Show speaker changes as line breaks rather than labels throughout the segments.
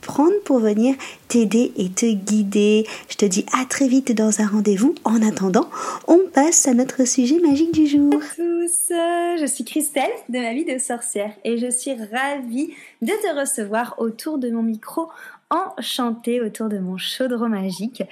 prendre pour venir t'aider et te guider. Je te dis à très vite dans un rendez-vous. En attendant, on passe à notre sujet magique du jour. tous, je suis Christelle de ma vie de sorcière et je suis ravie de te recevoir autour de mon micro enchantée autour de mon chaudron magique.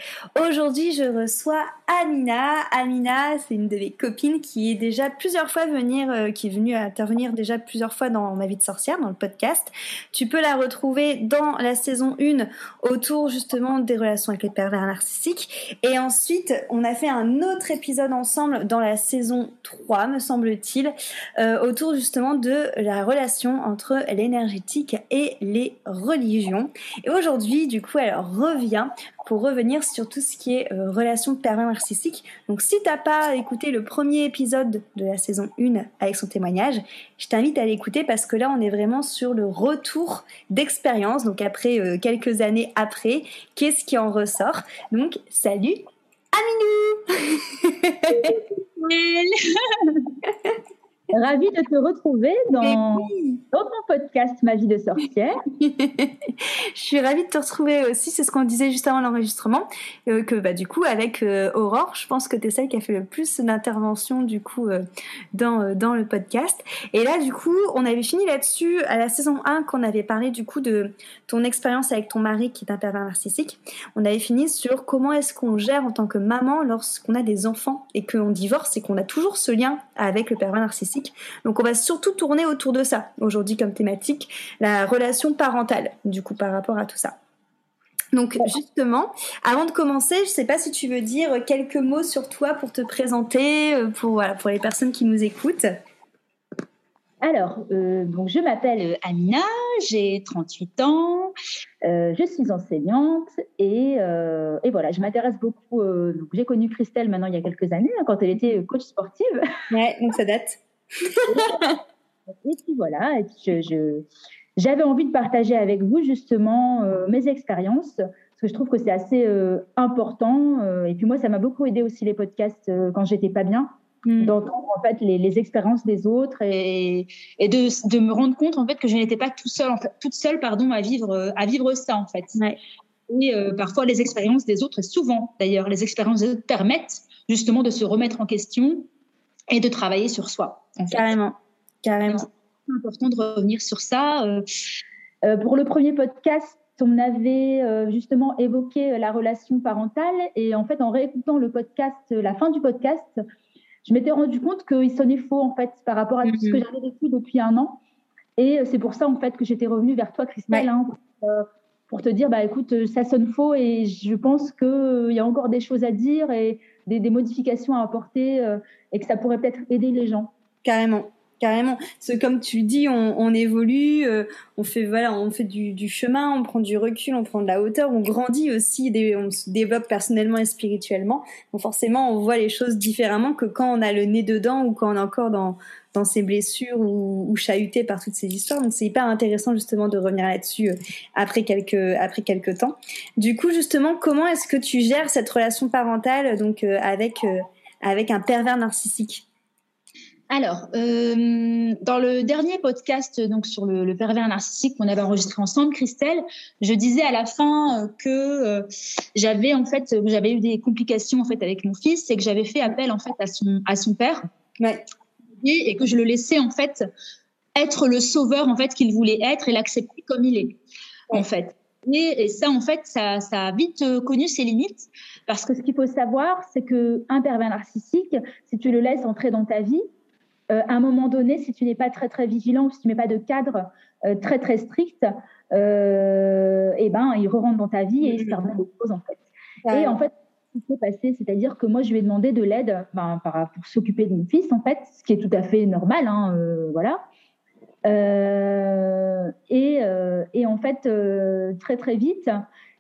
Aujourd'hui, je reçois Amina. Amina, c'est une de mes copines qui est déjà plusieurs fois venir, euh, qui est venue intervenir déjà plusieurs fois dans ma vie de sorcière, dans le podcast. Tu peux la retrouver dans la saison 1 autour justement des relations avec les pervers narcissiques. Et ensuite, on a fait un autre épisode ensemble dans la saison 3, me semble-t-il, euh, autour justement de la relation entre l'énergétique et les religions. Et aujourd'hui, du coup, elle revient pour revenir sur tout ce qui est euh, relation pervers narcissique. Donc, si t'as pas écouté le premier épisode de la saison 1 avec son témoignage, je t'invite à l'écouter parce que là, on est vraiment sur le retour d'expérience. Donc, après euh, quelques années après, qu'est-ce qui en ressort Donc, salut Aminou
Ravie de te retrouver dans, dans ton podcast Ma vie de sorcière.
je suis ravie de te retrouver aussi, c'est ce qu'on disait juste avant l'enregistrement, euh, que bah, du coup avec euh, Aurore, je pense que tu es celle qui a fait le plus d'interventions du coup euh, dans, dans le podcast. Et là du coup, on avait fini là-dessus à la saison 1 qu'on avait parlé du coup de ton expérience avec ton mari qui est un pervers narcissique. On avait fini sur comment est-ce qu'on gère en tant que maman lorsqu'on a des enfants et qu'on divorce et qu'on a toujours ce lien avec le pervers narcissique donc on va surtout tourner autour de ça aujourd'hui comme thématique, la relation parentale, du coup par rapport à tout ça. Donc justement, avant de commencer, je ne sais pas si tu veux dire quelques mots sur toi pour te présenter, euh, pour, pour les personnes qui nous écoutent.
Alors, euh, donc je m'appelle Amina, j'ai 38 ans, euh, je suis enseignante et, et voilà, je m'intéresse beaucoup. j'ai connu Christelle maintenant il y a quelques années, hein, quand elle était coach sportive.
Ouais, donc ça date
et puis voilà, je, j'avais envie de partager avec vous justement euh, mes expériences, parce que je trouve que c'est assez euh, important. Euh, et puis moi, ça m'a beaucoup aidé aussi les podcasts quand j'étais pas bien, mm. d'entendre en fait les, expériences des autres et, et de, de, me rendre compte en fait que je n'étais pas tout seul, en fait, toute seule pardon, à vivre, à vivre ça en fait. Et parfois les expériences des autres, et souvent d'ailleurs les expériences des autres permettent justement de se remettre en question et de travailler sur soi.
Carrément, carrément.
C'est important de revenir sur ça. Euh, euh, pour le premier podcast, on avait euh, justement évoqué la relation parentale et en fait, en réécoutant le podcast, la fin du podcast, je m'étais rendu compte qu'il sonnait faux en fait par rapport à tout ce que mhm. j'avais vécu depuis un an. Et c'est pour ça en fait que j'étais revenue vers toi, Christelle, hein, pour, te dire bah écoute, ça sonne faux et je pense qu'il y a encore des choses à dire et des, modifications à apporter euh, et que ça pourrait peut-être aider les gens.
Carrément carrément. C'est comme tu dis, on, évolue, euh, on fait voilà, on fait du, chemin, on prend du recul, on prend de la hauteur, on grandit aussi, on se développe personnellement et spirituellement. Donc forcément, on voit les choses différemment que quand on a le nez dedans ou quand on est encore dans dans ses blessures ou, ou chahuté par toutes ces histoires. Donc c'est hyper intéressant justement de revenir là-dessus euh, après quelques après quelques temps. Du coup justement, comment est-ce que tu gères cette relation parentale donc euh, avec euh, avec un pervers narcissique?
Alors, dans le dernier podcast donc sur le, pervers narcissique qu'on avait enregistré ensemble, Christelle, je disais à la fin que j'avais en fait j'avais eu des complications en fait avec mon fils et que j'avais fait appel en fait à son à son père.
Ouais
et que je le laissais en fait être le sauveur en fait qu'il voulait être et l'accepter comme il est en fait. Et, ça en fait ça, ça a vite euh, connu ses limites parce que ce qu'il faut savoir c'est que un pervers narcissique si tu le laisses entrer dans ta vie à un moment donné, si tu n'es pas très très vigilant ou si tu mets pas de cadre très très strict, eh ben, il re rentre dans ta vie et il se permet des choses en fait. Et en fait, ce qui s'est passé, c'est-à-dire que moi, je lui ai demandé de l'aide ben, pour s'occuper de mon fils, en fait, ce qui est tout à fait normal, hein, voilà. Euh, et, euh, et, en fait, euh, très très vite,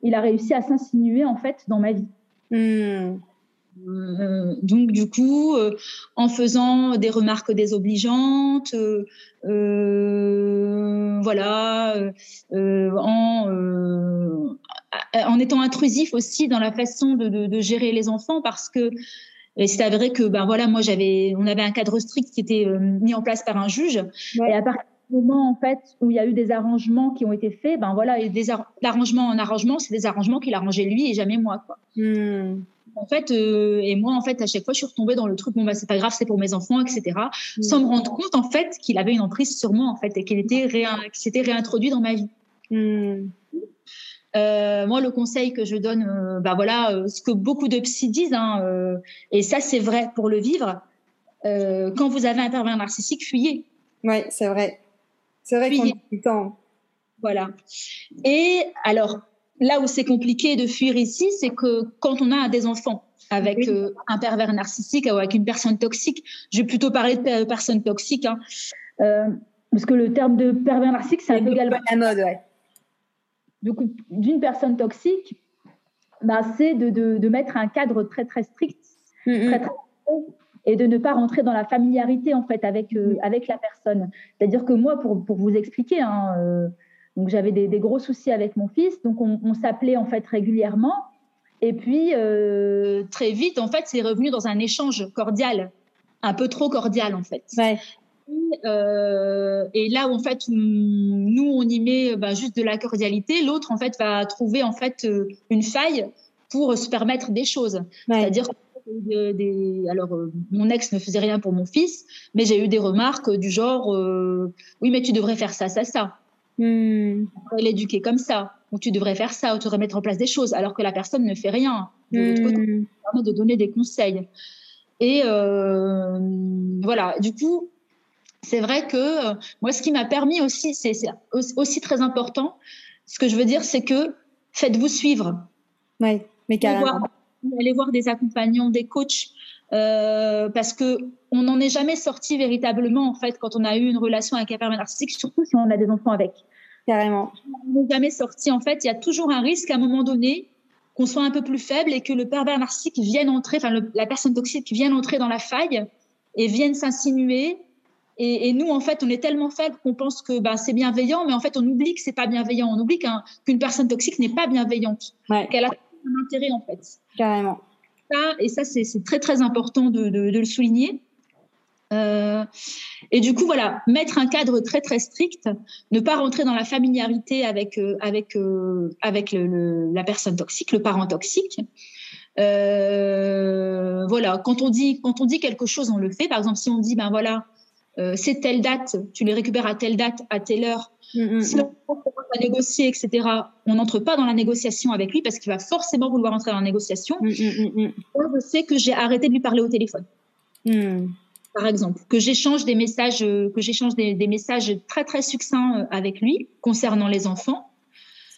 il a réussi à s'insinuer en fait dans ma vie. Hmm. Donc du coup, en faisant des remarques désobligeantes, voilà, en, en étant intrusif aussi dans la façon de, de, de gérer les enfants, parce que c'est avéré que ben voilà, moi j'avais, on avait un cadre strict qui était mis en place par un juge, et à partir moment en fait où il y a eu des arrangements qui ont été faits, ben voilà, et des l'arrangement en arrangement, c'est des arrangements qu'il arrangeait lui et jamais moi quoi. Hmm. En fait, euh, et moi en fait à chaque fois je suis retombée dans le truc bon bah c'est pas grave c'est pour mes enfants etc. Hmm. Sans me rendre compte en fait qu'il avait une emprise sur moi en fait et qu'il était s'était réintroduit dans ma vie. Hmm. Euh, moi, le conseil que je donne, euh, bah voilà, ce que beaucoup de psy disent, hein, et ça c'est vrai pour le vivre. quand vous avez un pervers narcissique, fuyez.
Oui, c'est vrai. C'est vrai qu'on du temps.
Voilà. Et alors, là où c'est compliqué de fuir ici, c'est que quand on a des enfants avec euh, un pervers narcissique ou avec une personne toxique, je vais plutôt parler de personne toxique, hein, euh, parce que le terme de pervers narcissique, c'est un peu
également la mode, ouais.
Donc, d'une personne toxique, bah, c'est de, de, mettre un cadre très très strict, mm, mm. très, très et de ne pas rentrer dans la familiarité en fait avec euh, mm. avec la personne. C'est-à-dire que moi, pour, pour vous expliquer, hein, donc j'avais des, des, gros soucis avec mon fils, donc on, on s'appelait en fait régulièrement, et puis euh, très vite en fait c'est revenu dans un échange cordial, un peu trop cordial en fait.
Ouais.
Euh, et là où en fait nous on y met bah, juste de la cordialité, l'autre en fait va trouver en fait une faille pour se permettre des choses. C'est-à-dire des, alors euh, mon ex ne faisait rien pour mon fils, mais j'ai eu des remarques du genre euh, oui mais tu devrais faire ça ça ça. Hmm. L'éduquer comme ça, ou tu devrais faire ça, ou tu devrais mettre en place des choses, alors que la personne ne fait rien. De l'autre côté, hmm. permet de donner des conseils. Et euh, voilà, du coup, c'est vrai que moi, ce qui m'a permis aussi, c'est aussi très important. Ce que je veux dire, c'est que faites-vous suivre.
Oui, mais carrément
aller voir des accompagnants, des coachs, euh, parce que on n'en est jamais sorti véritablement en fait quand on a eu une relation avec un père narcissique, surtout si on a des enfants avec.
Carrément.
On n'est jamais sorti. En fait, il y a toujours un risque à un moment donné qu'on soit un peu plus faible et que le pervers narcissique vienne entrer, enfin la personne toxique vienne entrer dans la faille et vienne s'insinuer. Et, et, nous, en fait, on est tellement faible qu'on pense que bah, c'est bienveillant, mais en fait, on oublie que c'est pas bienveillant. On oublie qu'une personne toxique n'est pas bienveillante,
ouais.
qu'elle a un intérêt en fait.
Carrément.
Ça, et ça, c'est très très important de, de, le souligner. Euh, et du coup, voilà, mettre un cadre très très strict, ne pas rentrer dans la familiarité avec euh, avec euh, avec le, la personne toxique, le parent toxique. Voilà, quand on dit quand on dit quelque chose, on le fait. Par exemple, si on dit ben voilà, c'est telle date, tu les récupères à telle date, à telle heure. Mm, mm, si on va négocier, etc., on n'entre pas dans la négociation avec lui parce qu'il va forcément vouloir entrer dans la négociation.
Mm,
Moi, je sais que j'ai arrêté de lui parler au téléphone. Par exemple, que j'échange des messages, euh, que j'échange des, messages très très succincts euh, avec lui concernant les enfants.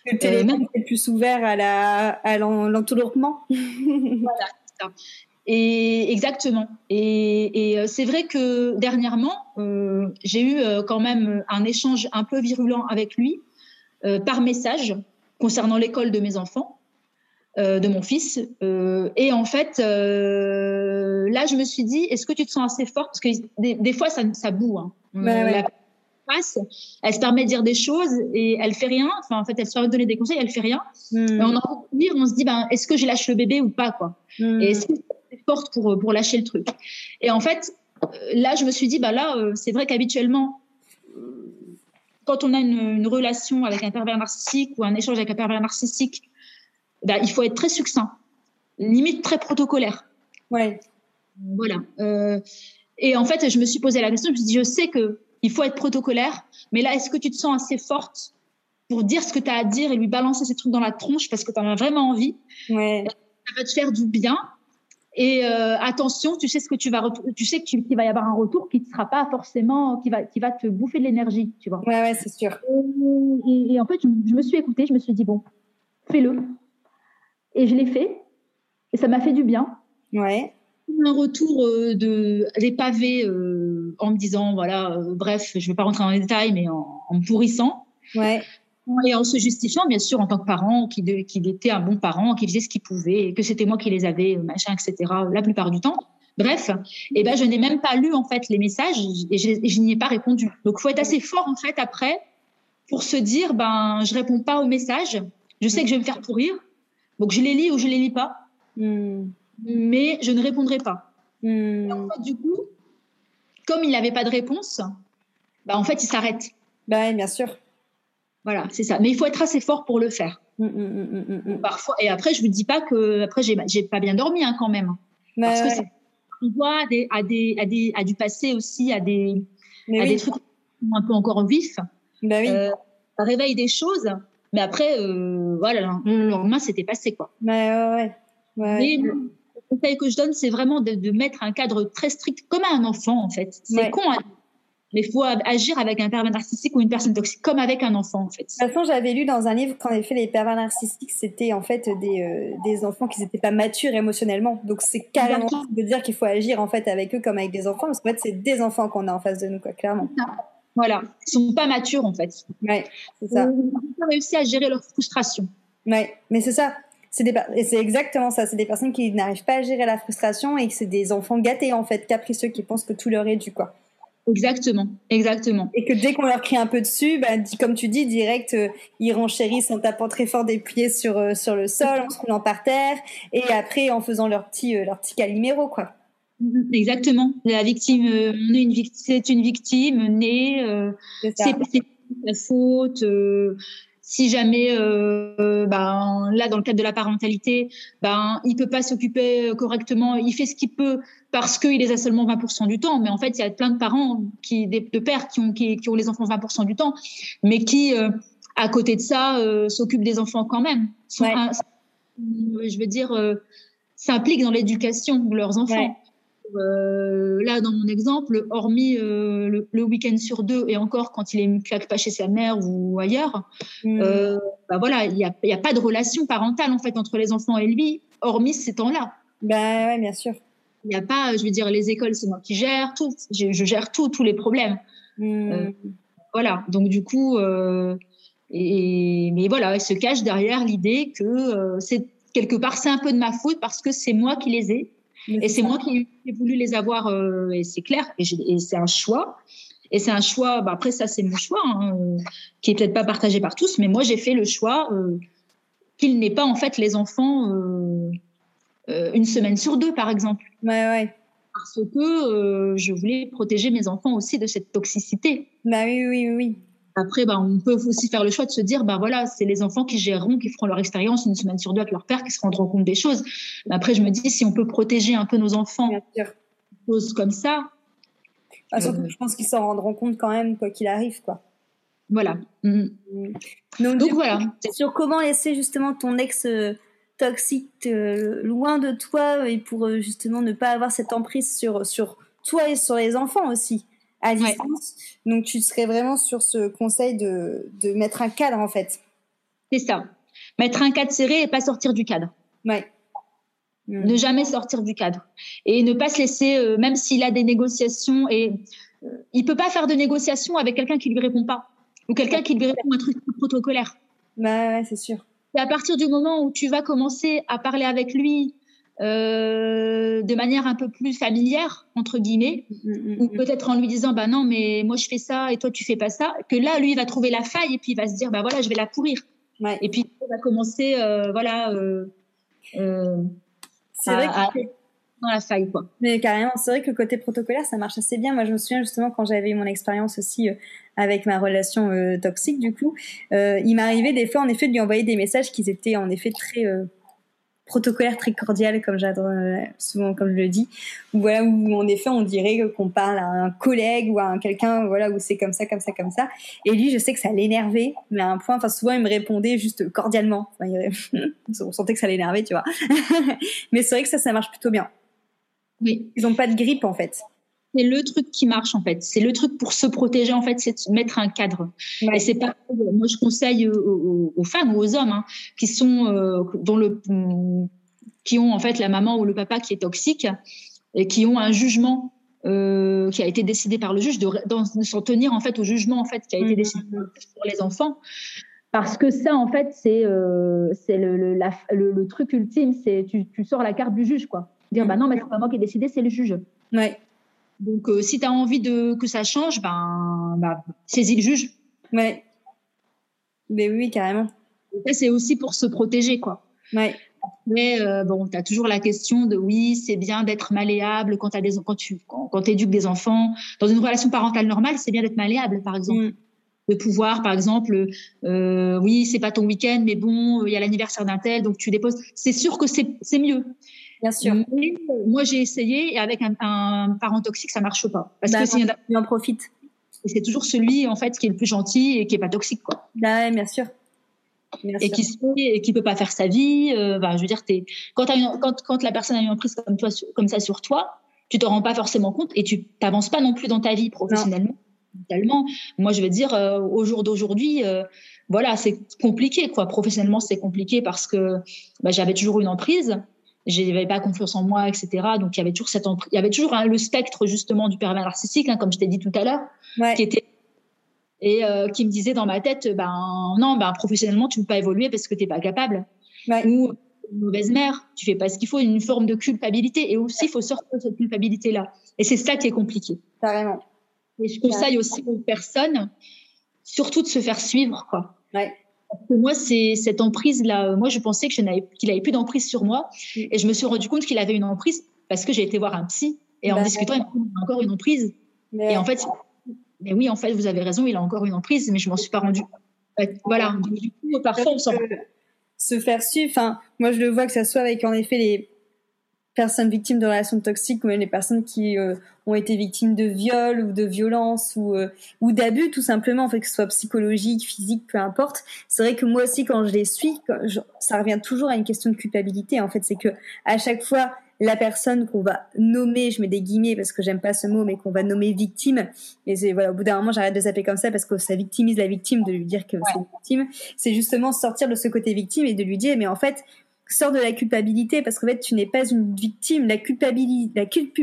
Le téléphone est plus ouvert à la à l'entourlouppement.
voilà. Et exactement. Et, et euh, c'est vrai que dernièrement, euh, j'ai eu euh, quand même un échange un peu virulent avec lui euh, par message concernant l'école de mes enfants, euh, de mon fils. et en fait, là, je me suis dit, est-ce que tu te sens assez forte? Parce que des, des, fois, ça, ça boue. Hein.
Ouais.
elle se permet de dire des choses et elle fait rien. Enfin, en fait, elle se permet de donner des conseils, elle fait rien. Et on en on se dit, ben, est-ce que je lâche le bébé ou pas, quoi?
Mm.
Et forte pour, pour lâcher le truc. Et en fait, euh, là, je me suis dit, bah là, euh, c'est vrai qu'habituellement, euh, quand on a une, une, relation avec un pervers narcissique ou un échange avec un pervers narcissique, bah, il faut être très succinct, limite très protocolaire.
Ouais.
Voilà. Euh, et en fait, je me suis posé la question, je me suis dit, je sais que il faut être protocolaire, mais là, est-ce que tu te sens assez forte pour dire ce que tu as à dire et lui balancer ces trucs dans la tronche parce que tu en as vraiment envie?
Ouais.
Ça va te faire du bien Et euh, attention, tu sais ce que tu vas, tu sais qu'il va y avoir un retour qui ne sera pas forcément, qui va, qui va te bouffer de l'énergie, tu vois.
Ouais, ouais, c'est sûr.
Et, en fait, je, me suis écoutée, je me suis dit bon, fais-le. Et je l'ai fait, et ça m'a fait du bien.
Ouais.
Un retour euh, de des pavés euh, en me disant voilà, bref, je ne vais pas rentrer dans les détails, mais en, en me pourrissant.
Ouais
et en se justifiant, bien sûr, en tant que parent, qu'il était un bon parent, qu'il faisait ce qu'il pouvait, que c'était moi qui les avais, machin, etc., la plupart du temps. Bref, et eh ben, je n'ai même pas lu, en fait, les messages et je, n'y ai pas répondu. Donc, il faut être assez fort, en fait, après, pour se dire, ben, je réponds pas aux messages, je sais que je vais me faire pourrir, donc je les lis ou je les lis pas, hmm. mais je ne répondrai pas. En fait, du coup, comme il n'avait pas de réponse, ben, en fait, il s'arrête.
Ben, bien sûr.
Voilà, c'est ça. Mais il faut être assez fort pour le faire.
Mm, mm, mm,
Parfois, et après, je ne vous dis pas que après j'ai, pas bien dormi hein, quand même. Parce que on voit à, des, à, des, à, des, à du passé aussi, à des, des trucs un peu encore vifs.
Bah oui.
Euh, ça réveille des choses, mais après, euh, voilà, le lendemain, c'était passé. Quoi.
ouais, ouais. ouais.
Mais le conseil que je donne, c'est vraiment de, de, mettre un cadre très strict, comme à un enfant, en fait. C'est con à mais il faut agir avec un pervers narcissique ou une personne toxique, comme avec un enfant, en fait. De
toute façon, j'avais lu dans un livre qu'en effet, les pervers narcissiques, c'était en fait des, euh, des enfants qui n'étaient pas matures émotionnellement. Donc, c'est carrément de dire qu'il faut agir en fait avec eux comme avec des enfants, parce qu'en fait, c'est des enfants qu'on a en face de nous, quoi, clairement.
Voilà, ils sont pas matures, en fait.
Ouais, c'est ça.
Ils n'ont pas réussi à gérer leur frustration.
Ouais, mais c'est ça. C'est des et c'est exactement ça. C'est des personnes qui n'arrivent pas à gérer la frustration et que c'est des enfants gâtés, en fait, capricieux, qui pensent que tout leur est dû, quoi.
Exactement, exactement.
Et que dès qu'on leur crie un peu dessus, bah, comme tu dis, direct, euh, ils renchérissent en tapant très fort des pieds sur, euh, sur le sol, en se roulant par terre, et après en faisant leur petit, euh, leur petit caliméro, quoi.
Mm-hmm, exactement. La victime, on est une victime, c'est une victime née, c'est sa faute si jamais, euh, ben, là, dans le cadre de la parentalité, ben, il peut pas s'occuper correctement, il fait ce qu'il peut parce qu'il les a seulement 20% du temps. Mais en fait, il y a plein de parents, qui, de pères qui ont, qui, ont les enfants 20% du temps, mais qui, euh, à côté de ça, euh, s'occupent des enfants quand même. je veux dire, s'impliquent dans l'éducation de leurs enfants. Euh, là, dans mon exemple, hormis euh, le, week-end sur deux, et encore quand il est claque pas chez sa mère ou ailleurs, mm. euh, bah voilà, il n'y a, y a, pas de relation parentale en fait entre les enfants et lui, hormis ces temps-là.
Ben ouais, bien sûr.
Il n'y a pas, je veux dire, les écoles, c'est moi qui gère tout, je, gère tout, tous les problèmes.
Mm.
voilà, donc du coup, et, mais voilà, il se cache derrière l'idée que c'est quelque part c'est un peu de ma faute parce que c'est moi qui les ai et c'est moi qui ai voulu les avoir, euh, et c'est clair, et, c'est un choix. Et c'est un choix, bah après ça c'est mon choix, hein, qui est peut-être pas partagé par tous, mais moi j'ai fait le choix euh, qu'il n'ait pas en fait les enfants euh, une semaine sur deux par exemple.
Ouais, ouais.
Parce que je voulais protéger mes enfants aussi de cette toxicité.
Bah oui, oui, oui.
Après, bah, on peut aussi faire le choix de se dire, bah voilà, c'est les enfants qui géreront, qui feront leur expérience une semaine sur deux avec leur père, qui se rendront compte des choses. après, je me dis, si on peut protéger un peu nos enfants, choses comme ça.
Ah, surtout, euh, je pense qu'ils s'en rendront compte quand même, quoi qu'il arrive, quoi.
Voilà. Mm.
Mm. Donc, voilà. Sur comment laisser justement ton ex euh, toxique euh, loin de toi et pour justement ne pas avoir cette emprise sur, sur toi et sur les enfants aussi à distance. Donc, tu serais vraiment sur ce conseil de, de mettre un cadre, en fait.
C'est ça. Mettre un cadre serré et pas sortir du cadre.
Ouais.
Ne jamais sortir du cadre. Et ne pas se laisser, euh, même s'il a des négociations, et euh, il peut pas faire de négociations avec quelqu'un qui lui répond pas. Ou quelqu'un qui lui répond un truc protocolaire.
Bah ouais, c'est sûr.
Et à partir du moment où tu vas commencer à parler avec lui euh, de manière un peu plus familière entre guillemets mm, mm, mm, ou peut-être en lui disant bah non mais moi je fais ça et toi tu fais pas ça que là lui il va trouver la faille et puis il va se dire bah voilà je vais la pourrir. Et puis il va commencer euh, voilà euh,
c'est vrai que
dans la faille quoi.
Mais carrément c'est vrai que le côté protocolaire ça marche assez bien. Moi je me souviens justement quand j'avais eu mon expérience aussi avec ma relation toxique du coup il m'arrivait des fois en effet de lui envoyer des messages qui étaient en effet très protocolaire très cordial, comme j'adore euh, souvent, comme je le dis, où voilà où en effet on dirait qu'on parle à un collègue ou à quelqu'un, voilà où c'est comme ça, comme ça, comme ça. Et lui, je sais que ça l'énervait, mais à un point, enfin souvent il me répondait juste cordialement. on sentait que ça l'énervait, tu vois. mais c'est vrai que ça, ça marche plutôt bien. Oui. Ils n'ont pas de grippe en fait.
C'est le truc qui marche en fait. C'est le truc pour se protéger en fait, c'est de mettre un cadre. Et c'est pas. Moi, je conseille aux, femmes ou aux hommes hein, qui sont euh, dont le qui ont en fait la maman ou le papa qui est toxique et qui ont un jugement euh, qui a été décidé par le juge de, s'en tenir en fait au jugement en fait qui a été mmh. décidé pour les enfants parce que ça en fait c'est euh, c'est le, le, le, truc ultime c'est tu, tu, sors la carte du juge quoi dire bah non mais c'est pas moi qui ai décidé c'est le juge
ouais
donc euh, si tu as envie de que ça change ben bah, saisis le juge
ouais mais oui carrément
c'est aussi pour se protéger quoi
ouais
mais euh, bon, tu as toujours la question de oui, c'est bien d'être malléable quand, as des, quand tu quand, éduques des enfants. Dans une relation parentale normale, c'est bien d'être malléable, par exemple. Mm. De pouvoir, par exemple, euh, oui, c'est pas ton week-end, mais bon, il y a l'anniversaire d'un tel, donc tu déposes. C'est sûr que c'est mieux.
Bien sûr.
Mais, moi, j'ai essayé et avec un, un, parent toxique, ça marche pas.
Parce bah, que s'il y en profite.
C'est toujours celui, en fait, qui est le plus gentil et qui est pas toxique, quoi.
Bah, bien sûr
et qui et qui peut pas faire sa vie. Euh, bah, je veux dire, es, quand, quand, quand la personne a une emprise comme toi, comme ça sur toi, tu te rends pas forcément compte et tu t'avances pas non plus dans ta vie professionnellement. Moi, je veux dire, euh, au jour d'aujourd'hui, euh, voilà, c'est compliqué, quoi. Professionnellement, c'est compliqué parce que bah, j'avais toujours une emprise, j'avais pas confiance en moi, etc. Donc, il y avait toujours cette il y avait toujours le spectre justement du pervers narcissique, hein, comme je t'ai dit tout à l'heure, qui était et euh, qui me disait dans ma tête, ben non, ben professionnellement tu ne peux pas évoluer parce que tu n'es pas capable. Ou une mauvaise mère, tu fais pas ce qu'il faut, une forme de culpabilité. Et aussi, il faut sortir de cette culpabilité-là. Et c'est ça qui est compliqué.
Carrément.
Et je conseille aussi aux personnes, surtout de se faire suivre, quoi.
Ouais.
Parce que moi, c'est cette emprise-là. Moi, je pensais que je n'avais, qu'il avait plus d'emprise sur moi, et je me suis rendu compte qu'il avait une emprise parce que j'ai été voir un psy et en bah, discutant, il a encore une emprise. Et en fait, mais oui, en fait, vous avez raison, il a encore une emprise, mais je m'en suis pas rendu. Voilà. Du coup, parfois, on s'en.
Se faire suivre. Enfin, moi, je le vois que ça soit avec en effet les personnes victimes de relations toxiques ou même les personnes qui euh, ont été victimes de viol ou de violence ou euh, ou d'abus tout simplement en fait que ce soit psychologique physique peu importe c'est vrai que moi aussi quand je les suis ça revient toujours à une question de culpabilité en fait c'est que à chaque fois la personne qu'on va nommer, je mets des guillemets parce que j'aime pas ce mot, mais qu'on va nommer victime. Et c'est voilà, au bout d'un moment, j'arrête de s'appeler comme ça parce que ça victimise la victime de lui dire que c'est une victime. C'est justement sortir de ce côté victime et de lui dire, mais en fait, sors de la culpabilité parce qu'en fait tu n'es pas une victime. La culpabilité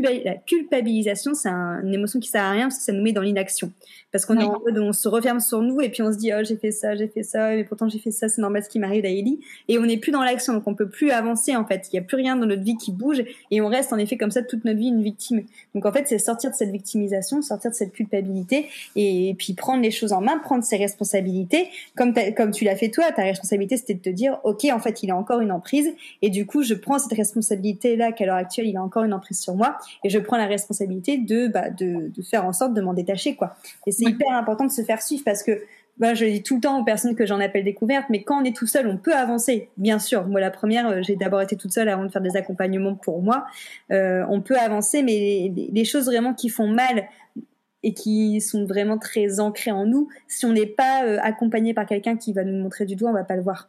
la, la culpabilisation c'est une émotion qui sert à rien parce que ça nous met dans l'inaction. Parce qu'on est en mode on se referme sur nous et puis on se dit oh j'ai fait ça j'ai fait ça mais pourtant j'ai fait ça c'est normal ce qui m'arrive d'Aélie et on n'est plus dans l'action donc on peut plus avancer en fait. Il y a plus rien dans notre vie qui bouge et on reste en effet comme ça toute notre vie une victime. Donc en fait c'est sortir de cette victimisation sortir de cette culpabilité et, puis prendre les choses en main prendre ses responsabilités. Comme comme tu l'as fait toi ta responsabilité c'était de te dire ok en fait il a encore une emprise et du coup, je prends cette responsabilité-là qu'à l'heure actuelle, il a encore une emprise sur moi. Et je prends la responsabilité de, bah, de, de faire en sorte de m'en détacher, quoi. Et c'est hyper important de se faire suivre parce que bah, je dis tout le temps aux personnes que j'en appelle découvertes, mais quand on est tout seul, on peut avancer, bien sûr. Moi, la première, euh, j'ai d'abord été toute seule avant de faire des accompagnements pour moi. Euh, on peut avancer, mais les, choses vraiment qui font mal et qui sont vraiment très ancrées en nous, si on n'est pas euh, accompagné par quelqu'un qui va nous montrer du doigt, on va pas le voir.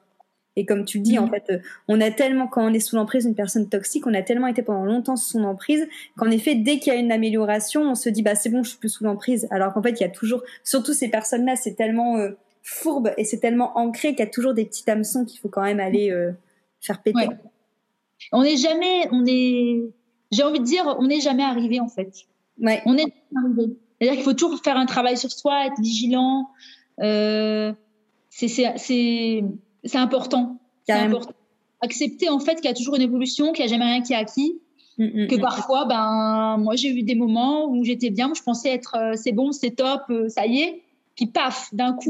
Et comme tu le dis, en mm. fait, euh, on a tellement, quand on est sous l'emprise d'une personne toxique, on a tellement été pendant longtemps sous son emprise qu'en effet, dès qu'il y a une amélioration, on se dit, bah, c'est bon, je suis plus sous l'emprise. Alors qu'en fait, il y a toujours, surtout ces personnes-là, c'est tellement euh, fourbe et c'est tellement ancré qu'il y a toujours des petits hameçons qu'il faut quand même aller euh, faire péter.
On n'est jamais, on est, j'ai envie de dire, on n'est jamais arrivé, en fait.
Ouais.
On est arrivé. C'est-à-dire qu'il faut toujours faire un travail sur soi, être vigilant. Euh, c'est, c'est, c'est important. C'est important. Accepter en fait qu'il y a toujours une évolution, qu'il n'y a jamais rien qui est acquis. Mm, mm, que mm. parfois, ben, moi, j'ai eu des moments où j'étais bien, où je pensais être euh, c'est bon, c'est top, euh, ça y est. Puis paf, d'un coup,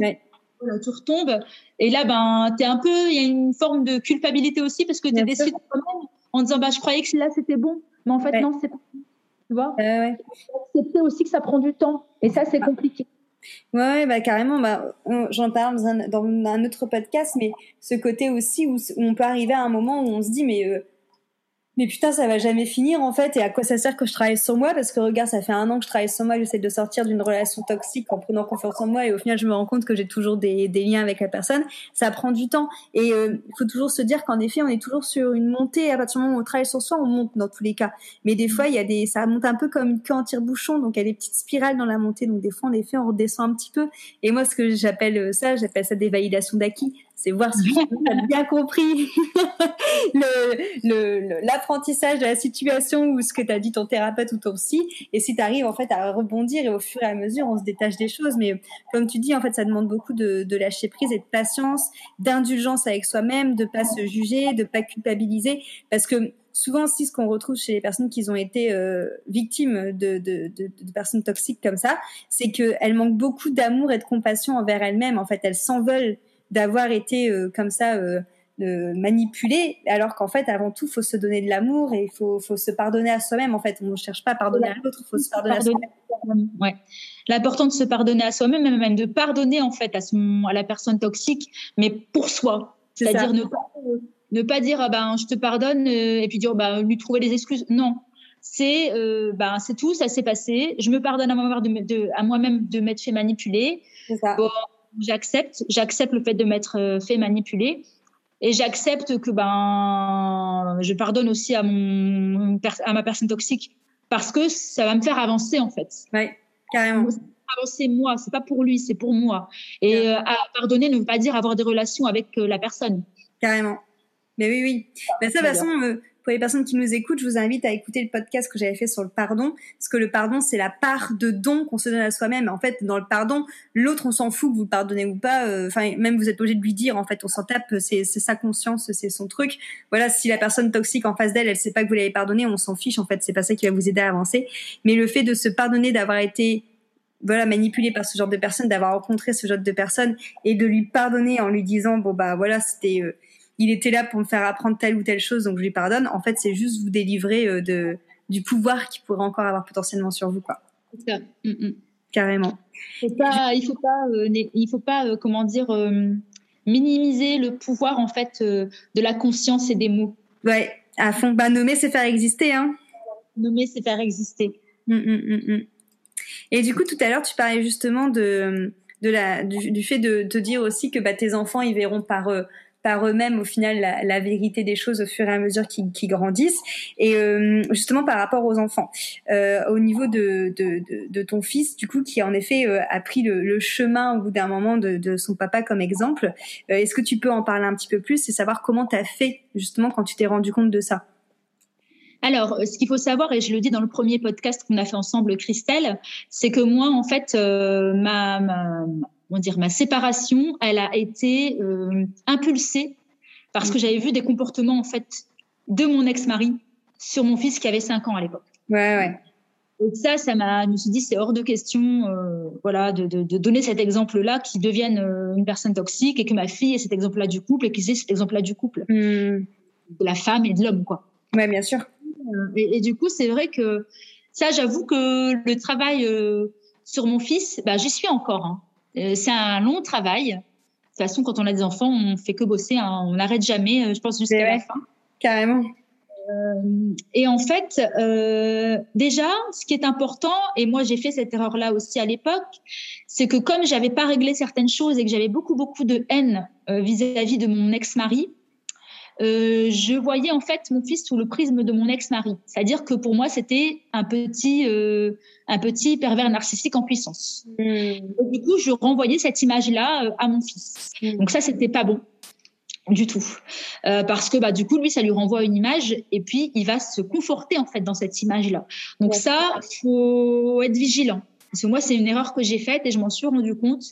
voilà, tu retombes. Et là, ben, es un peu, il y a une forme de culpabilité aussi parce que tu es déçu en disant, bah, je croyais que là, c'était bon. Mais en fait, non, c'est pas Tu vois? Accepter aussi que ça prend du temps. Et ça, c'est compliqué.
Ouais, bah carrément. Bah, j'en parle dans un, autre podcast, mais ce côté aussi où, on peut arriver à un moment où on se dit, mais euh, mais putain, ça va jamais finir en fait. Et à quoi ça sert que je travaille sur moi? Parce que regarde, ça fait un an que je travaille sur moi, j'essaie de sortir d'une relation toxique en prenant confiance en moi, et au final, je me rends compte que j'ai toujours des, liens avec la personne. Ça prend du temps, et euh, il faut toujours se dire qu'en effet, on est toujours sur une montée. À partir du moment où on travaille sur soi, on monte dans tous les cas. Mais des fois, il y a des, ça monte un peu comme une queue en tire-bouchon, donc il y a des petites spirales dans la montée. Donc des fois, en effet, on redescend un petit peu. Et moi, ce que j'appelle euh, ça, j'appelle ça des validations d'acquis c'est voir si tu as bien compris l'apprentissage le, de la situation ou ce que t'as dit ton thérapeute ou ton psy. Et si tu arrives en fait à rebondir et au fur et à mesure, on se détache des choses. Mais comme tu dis, en fait, ça demande beaucoup de, de lâcher prise et de patience, d'indulgence avec soi-même, de pas se juger, de pas culpabiliser. Parce que souvent aussi ce qu'on retrouve chez les personnes qui ont été euh, victimes de, de, de, de, personnes toxiques comme ça, c'est qu'elles manquent beaucoup d'amour et de compassion envers elles-mêmes. En fait, elles s'en veulent d'avoir été euh, comme ça euh, manipulé, alors qu'en fait, avant tout, faut se donner de l'amour et il faut, faut se pardonner à soi-même. En fait, on ne cherche pas à pardonner à l'autre, il faut se pardonner à soi-même.
Ouais. L'important de se pardonner à soi-même, même de pardonner en fait à, son, à la personne toxique, mais pour soi. C'est-à-dire ne pas, ne pas dire ah ben je te pardonne euh, et puis dire bah lui trouver des excuses. Non, c'est euh, ben c'est tout, ça s'est passé. Je me pardonne à moi-même de, de, moi-même de m'être fait manipuler. Ça. Bon, j'accepte, j'accepte le fait de m'être euh, fait manipuler et j'accepte que ben je pardonne aussi à mon à ma personne toxique parce que ça va me faire avancer en fait.
Ouais, carrément.
Avancer moi, c'est pas pour lui, c'est pour moi. Et euh, à pardonner ne veut pas dire avoir des relations avec euh, la personne.
Carrément. Mais oui, oui. Mais ça, de toute façon, pour les personnes qui nous écoutent, je vous invite à écouter le podcast que j'avais fait sur le pardon, parce que le pardon, c'est la part de don qu'on se donne à soi-même. En fait, dans le pardon, l'autre, on s'en fout que vous pardonnez ou pas. Euh, enfin, même vous êtes obligé de lui dire, en fait, on s'en tape, c'est sa conscience, c'est son truc. Voilà, si la personne toxique en face d'elle, elle sait pas que vous l'avez pardonné, on s'en fiche. En fait, c'est pas ça qui va vous aider à avancer. Mais le fait de se pardonner, d'avoir été voilà manipulé par ce genre de personne, d'avoir rencontré ce genre de personne et de lui pardonner en lui disant bon bah voilà c'était euh, il était là pour me faire apprendre telle ou telle chose, donc je lui pardonne. En fait, c'est juste vous délivrer euh, de, du pouvoir qu'il pourrait encore avoir potentiellement sur vous, quoi. Ça. Mm, mm. Carrément.
Pas, il faut pas, euh, il faut pas, euh, comment dire, minimiser le pouvoir en fait de la conscience et des mots.
Ouais, à fond. Bah nommer, c'est faire exister, hein.
Nommer, c'est faire exister.
Mm, et du coup, tout à l'heure, tu parlais justement de, de la, du, fait de te dire aussi que bah, tes enfants, ils verront par par eux-mêmes au final la, la, vérité des choses au fur et à mesure qu'ils grandissent. Et euh, justement par rapport aux enfants, euh, au niveau de, de, de, de, ton fils, du coup, qui en effet euh, a pris le, le, chemin au bout d'un moment de, son papa comme exemple, euh, est-ce que tu peux en parler un petit peu plus et savoir comment tu as fait justement quand tu t'es rendu compte de ça?
Alors, ce qu'il faut savoir, et je le dis dans le premier podcast qu'on a fait ensemble, Christelle, c'est que moi, en fait, euh, ma, ma, dire, ma séparation, elle a été euh, impulsée parce que j'avais vu des comportements en fait de mon ex-mari sur mon fils qui avait 5 ans à l'époque.
Ouais, ouais.
Et ça, ça m'a, je me suis dit, c'est hors de question, euh, voilà, de, de, de, donner cet exemple-là qui devienne euh, une personne toxique et que ma fille ait cet exemple-là du couple et qu'ils aient cet exemple-là du couple, hmm. de la femme et de l'homme, quoi.
Ouais, bien sûr.
Et, et du coup, c'est vrai que ça, j'avoue que le travail sur mon fils, bah, j'y suis encore. Hein. Euh, c'est un long travail. De toute façon, quand on a des enfants, on fait que bosser. Hein. On n'arrête jamais, euh, je pense, jusqu'à la fin.
Carrément.
Euh, et en fait, euh, déjà, ce qui est important, et moi j'ai fait cette erreur-là aussi à l'époque, c'est que comme j'avais pas réglé certaines choses et que j'avais beaucoup beaucoup de haine vis-à-vis -vis de mon ex-mari, euh, je voyais en fait mon fils sous le prisme de mon ex-mari. C'est-à-dire que pour moi, c'était un petit, euh, un petit pervers narcissique en puissance. Hmm. du coup, je renvoyais cette image-là euh, à mon fils. Hmm. Donc ça, c'était pas bon du tout, euh, parce que bah du coup lui ça lui renvoie une image et puis il va se conforter en fait dans cette image-là. Donc ouais. ça, faut être vigilant. Parce que moi, c'est une erreur que j'ai faite et je m'en suis rendu compte.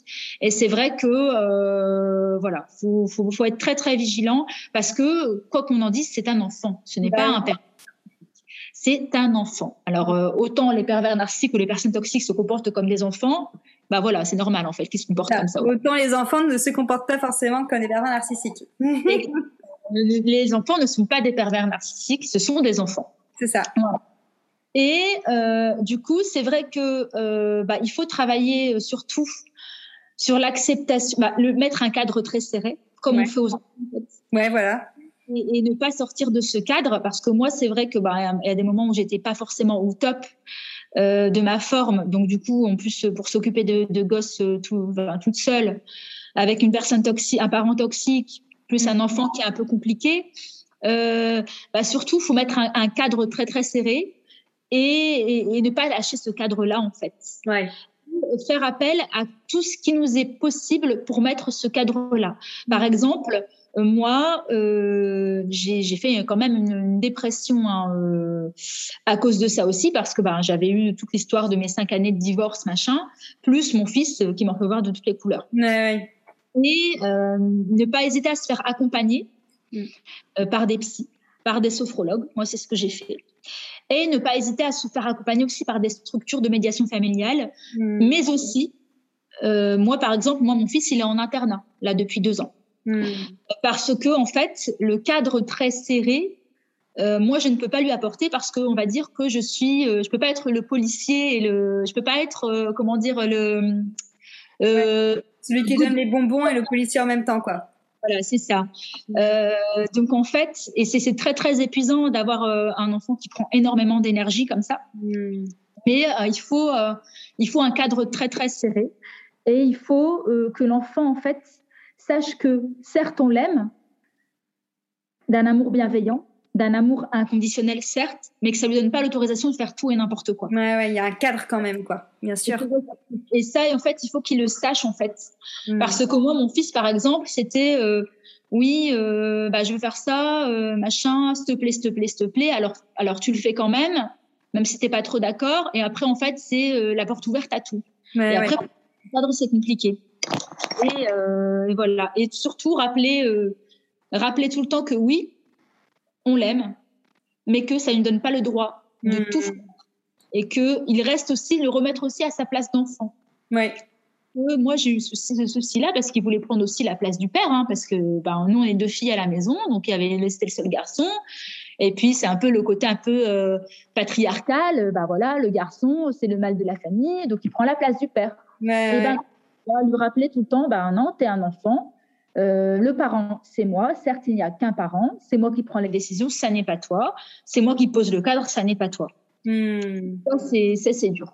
Et c'est vrai que euh, voilà, faut, faut, faut, être très très vigilant parce que quoi qu'on en dise, c'est un enfant. Ce n'est pas un père. C'est un enfant. Alors euh, autant les pervers narcissiques ou les personnes toxiques se comportent comme des enfants, bah voilà, c'est normal en fait qu'ils se comportent comme ça.
Autant les enfants ne se comportent pas forcément comme des pervers narcissiques.
les enfants ne sont pas des pervers narcissiques, ce sont des enfants.
C'est ça.
Voilà. Et euh, du coup, c'est vrai que euh, bah, il faut travailler euh, surtout sur l'acceptation, bah, le mettre un cadre très serré, comme ouais. on fait aux enfants. En fait.
Ouais, voilà.
et, ne pas sortir de ce cadre parce que moi c'est vrai que bah il y a des moments où j'étais pas forcément au top euh, de ma forme donc du coup en plus pour s'occuper de, de gosses euh, tout, toute seule avec une personne toxique un parent toxique plus un enfant qui est un peu compliqué euh, bah surtout faut mettre un, un, cadre très très serré et, et, et ne pas lâcher ce cadre là en fait
ouais
faire appel à tout ce qui nous est possible pour mettre ce cadre-là. Par exemple, euh, moi, euh, j'ai fait quand même une, dépression hein, euh, à cause de ça aussi, parce que ben, j'avais eu toute l'histoire de mes cinq années de divorce, machin, plus mon fils qui m'en fait voir de toutes les couleurs.
Ouais.
Et ne pas hésiter à se faire accompagner mm. par des psys, par des sophrologues. Moi, c'est ce que j'ai fait. Et ne pas hésiter à se faire accompagner aussi par des structures de médiation familiale, mm. mais aussi, moi, par exemple, moi, mon fils, il est en internat, là, depuis deux ans. Hmm. Parce que, en fait, le cadre très serré, euh, moi, je ne peux pas lui apporter parce qu'on va dire que je suis, euh, je peux pas être le policier et le, je peux pas être, euh, comment dire, le.
Celui qui donne les bonbons et le policier en même temps, quoi.
Voilà, c'est ça. donc en fait, et c'est très très épuisant d'avoir un enfant qui prend énormément d'énergie comme ça. Hmm. Mais il faut il faut un cadre très très serré et il faut que l'enfant en fait sache que certes on l'aime, d'un amour bienveillant, d'un amour inconditionnel, certes, mais que ça lui donne pas l'autorisation de faire tout et n'importe quoi.
Ouais, ouais, il y a un cadre quand même, quoi, bien sûr.
Et ça, en fait, il faut qu'il le sache, en fait. Mm. Parce que moi, mon fils, par exemple, c'était, euh, oui, euh, bah, je veux faire ça, euh, machin, s'il te plaît, s'il te plaît, s'il te plaît. Alors, alors tu le fais quand même, même si t'es pas trop d'accord. Et après, en fait, c'est la porte ouverte à tout. et après, le cadre, c'est compliqué. Euh, et, voilà. Et surtout, rappeler, euh, rappeler tout le temps que oui, on l'aime, mais que ça ne donne pas le droit de mm. tout faire. Et qu'il reste aussi, le remettre aussi à sa place d'enfant.
Ouais.
moi, j'ai eu ce, souci-là parce qu'il voulait prendre aussi la place du père, hein, parce que ben, nous, on est deux filles à la maison, donc il avait c'était le seul garçon. Et puis c'est un peu le côté un peu euh, patriarcal. Ben voilà, le garçon, c'est le mal de la famille, donc il prend la place du père.
Et ben,
lui rappeler tout le temps, ben non, tu es un enfant, euh, le parent, c'est moi. Certes, il n'y a qu'un parent. C'est moi qui prends les décisions, ça n'est pas toi. C'est moi qui pose le cadre, ça n'est pas toi.
Hmm.
C'est c'est dur.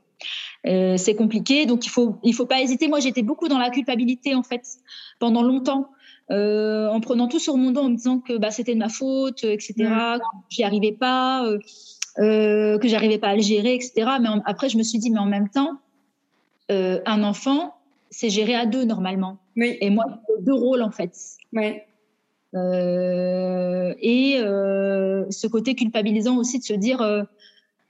Euh, c'est compliqué, donc il faut il faut pas hésiter. Moi, j'étais beaucoup dans la culpabilité en fait pendant longtemps, euh, en prenant tout sur mon dos, en me disant que bah c'était de ma faute, etc. Hmm. Que j'y arrivais pas, que j'arrivais pas à le gérer, etc. Mais après, je me suis dit, mais en même temps, un enfant, c'est géré à deux normalement.
Oui.
Et moi, deux rôles en fait.
Ouais.
Euh, et euh, ce côté culpabilisant aussi de se dire, euh,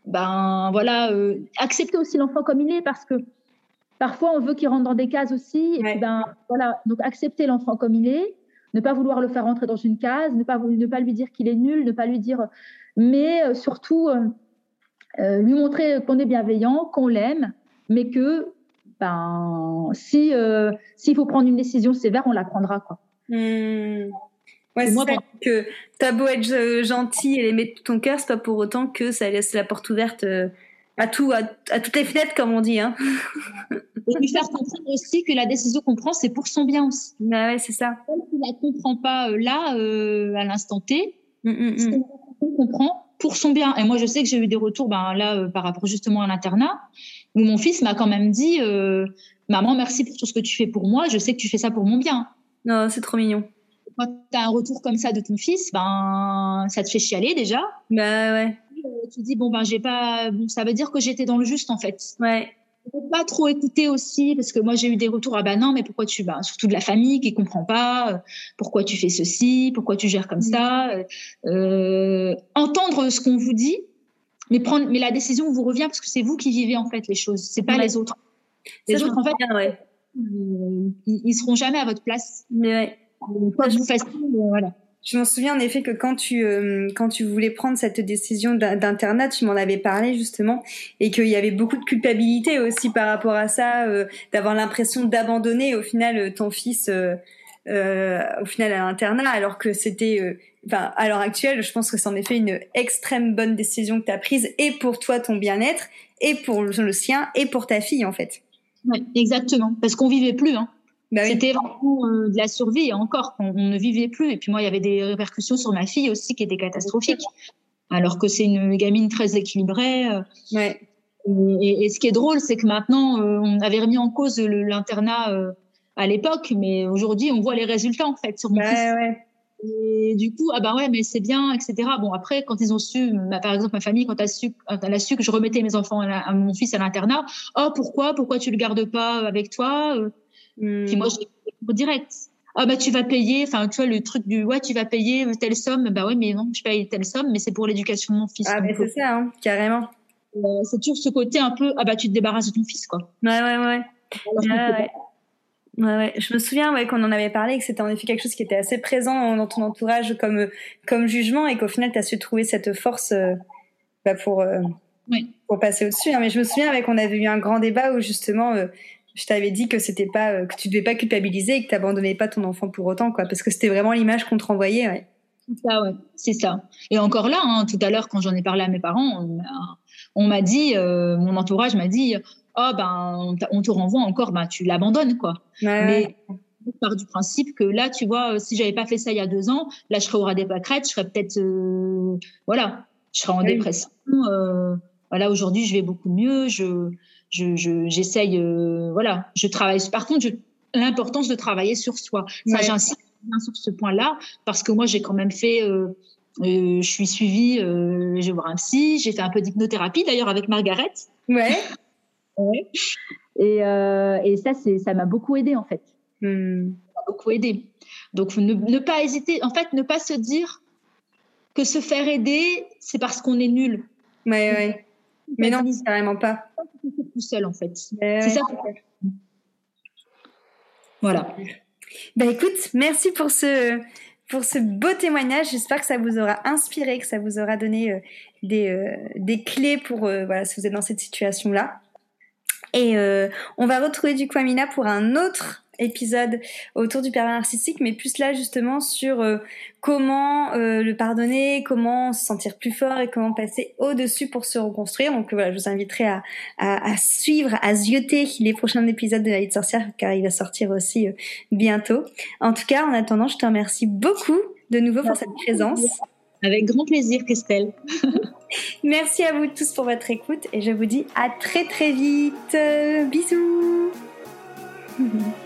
ben voilà, accepter aussi l'enfant comme il est parce que parfois on veut qu'il rentre dans des cases aussi. Et ben voilà, donc accepter l'enfant comme il est, ne pas vouloir le faire rentrer dans une case, ne pas ne pas lui dire qu'il est nul, ne pas lui dire, mais surtout lui montrer qu'on est bienveillant, qu'on l'aime, mais que ben, si euh, s'il faut prendre une décision sévère, on la prendra quoi.
Mmh. Ouais, c'est vrai que t'as beau être euh, gentil et l'aimer de tout ton cœur, c'est pas pour autant que ça laisse la porte ouverte euh, à tout, à, toutes les fenêtres, comme on dit. Hein.
et lui faire comprendre aussi que la décision qu'on prend, c'est pour son bien aussi.
Bah ouais, c'est ça.
Même si la comprend pas là, à l'instant T,
mmh, mmh,
on comprend pour son bien. Et moi, je sais que j'ai eu des retours, ben là, par rapport justement à l'internat, où mon fils m'a quand même dit euh, Maman, merci pour tout ce que tu fais pour moi, je sais que tu fais ça pour mon bien.
Non, c'est trop mignon.
Quand tu as un retour comme ça de ton fils, ben, ça te fait chialer déjà.
Bah ouais.
Euh, tu dis, bon, ben, j'ai pas. Bon, ça veut dire que j'étais dans le juste, en fait.
Ouais.
Faut pas trop écouter aussi, parce que moi, j'ai eu des retours Ah ben non, mais pourquoi tu. Ben, surtout de la famille qui comprend pas. Euh, pourquoi tu fais ceci Pourquoi tu gères comme mm. ça euh, Entendre ce qu'on vous dit, mais prendre, mais la décision vous revient parce que c'est vous qui vivez en fait les choses, c'est pas les autres. Les autres en fait,
ouais.
Euh, ils, seront jamais à votre place.
Mais ouais.
Quoi que vous fassiez, euh, voilà.
Je m'en souviens en effet que quand tu euh, quand tu voulais prendre cette décision d'internat, tu m'en avais parlé justement et qu'il y avait beaucoup de culpabilité aussi par rapport à ça, d'avoir l'impression d'abandonner au final ton fils au final à l'internat alors que c'était enfin, à l'heure actuelle, je pense que c'est en effet une extrême bonne décision que tu as prise et pour toi, ton bien-être, et pour le sien, et pour ta fille, en fait.
Ouais, exactement. Parce qu'on vivait plus, hein.
Bah
C'était vraiment de la survie, et encore, on, on, ne vivait plus. Et puis moi, il y avait des répercussions sur ma fille aussi qui étaient catastrophiques. Alors que c'est une gamine très équilibrée.
Ouais.
Et, et, ce qui est drôle, c'est que maintenant, on avait remis en cause l'internat à l'époque, mais aujourd'hui, on voit les résultats en fait sur mon fils.
Ouais.
Et du coup, ah bah ouais, mais c'est bien, etc. Bon, après, quand ils ont su, par exemple, ma famille, quand elle a su, quand elle a su que je remettais mes enfants, à, mon fils à l'internat, oh, pourquoi, pourquoi tu le gardes pas avec toi? Mmh. Puis moi, j'ai direct. Ah bah tu vas payer, enfin tu vois le truc du ouais tu vas payer telle somme, bah ouais mais non je paye telle somme, mais c'est pour l'éducation de mon fils.
Ah mais c'est ça, hein, carrément.
Euh, c'est toujours ce côté un peu ah bah tu te débarrasses de ton fils quoi.
Ouais ouais ouais. ouais, ouais. Ouais, ouais. Je me souviens ouais, qu'on en avait parlé, que c'était en effet quelque chose qui était assez présent dans ton entourage comme, comme jugement et qu'au final, tu as su trouver cette force euh, bah, pour, euh,
oui.
pour passer au-dessus. Hein. Mais je me souviens qu'on avait eu un grand débat où justement, euh, je t'avais dit que c'était pas que tu devais pas culpabiliser et que tu n'abandonnais pas ton enfant pour autant, quoi, parce que c'était vraiment l'image qu'on te renvoyait. Ouais.
C'est ça, ouais, c'est ça. Et encore là, hein, tout à l'heure, quand j'en ai parlé à mes parents, on m'a dit, mon entourage m'a dit, oh ben on te renvoie encore, ben tu l'abandonnes quoi.
Ouais,
Mais je pars du principe que là, tu vois, si j'avais pas fait ça il y a deux ans, là je serais au ras des pâquerettes, je serais peut-être, euh, voilà, je serais en
Oui.
dépression. Euh, voilà, aujourd'hui je vais beaucoup mieux, je, je, je- j'essaye, euh, voilà, je travaille. Par contre, je- l'importance de travailler sur soi. Ça,
Ouais.
j'insiste bien sur ce point-là parce que moi j'ai quand même fait. euh, euh, je suis suivie, euh, je vais voir un psy, j'ai fait un peu d'hypnothérapie d'ailleurs avec Margaret.
Ouais.
Et, euh, et ça, c'est, ça m'a beaucoup aidé en fait.
Hmm.
Ça m'a beaucoup aidé. Donc ne, ne pas hésiter, en fait, ne pas se dire que se faire aider, c'est parce qu'on est nul.
Ouais, ouais. Mais non, carrément pas.
Tout seul en fait.
Ouais,
C'est ça. Voilà.
Bah écoute, merci pour ce pour ce beau témoignage. J'espère que ça vous aura inspiré, que ça vous aura donné euh, des euh, des clés pour euh, voilà si vous êtes dans cette situation là. Et euh, on va retrouver du coup Amina pour un autre épisode autour du pervers narcissique, mais plus là justement sur euh, comment euh, le pardonner, comment se sentir plus fort et comment passer au-dessus pour se reconstruire. Donc voilà, je vous inviterai à, à, à suivre, à zioter les prochains épisodes de La vie de sorcière, car il va sortir aussi euh, bientôt. En tout cas, en attendant, je te remercie beaucoup de nouveau pour cette présence.
Avec grand plaisir, Christelle.
Merci à vous tous pour votre écoute et je vous dis à très très vite. Bisous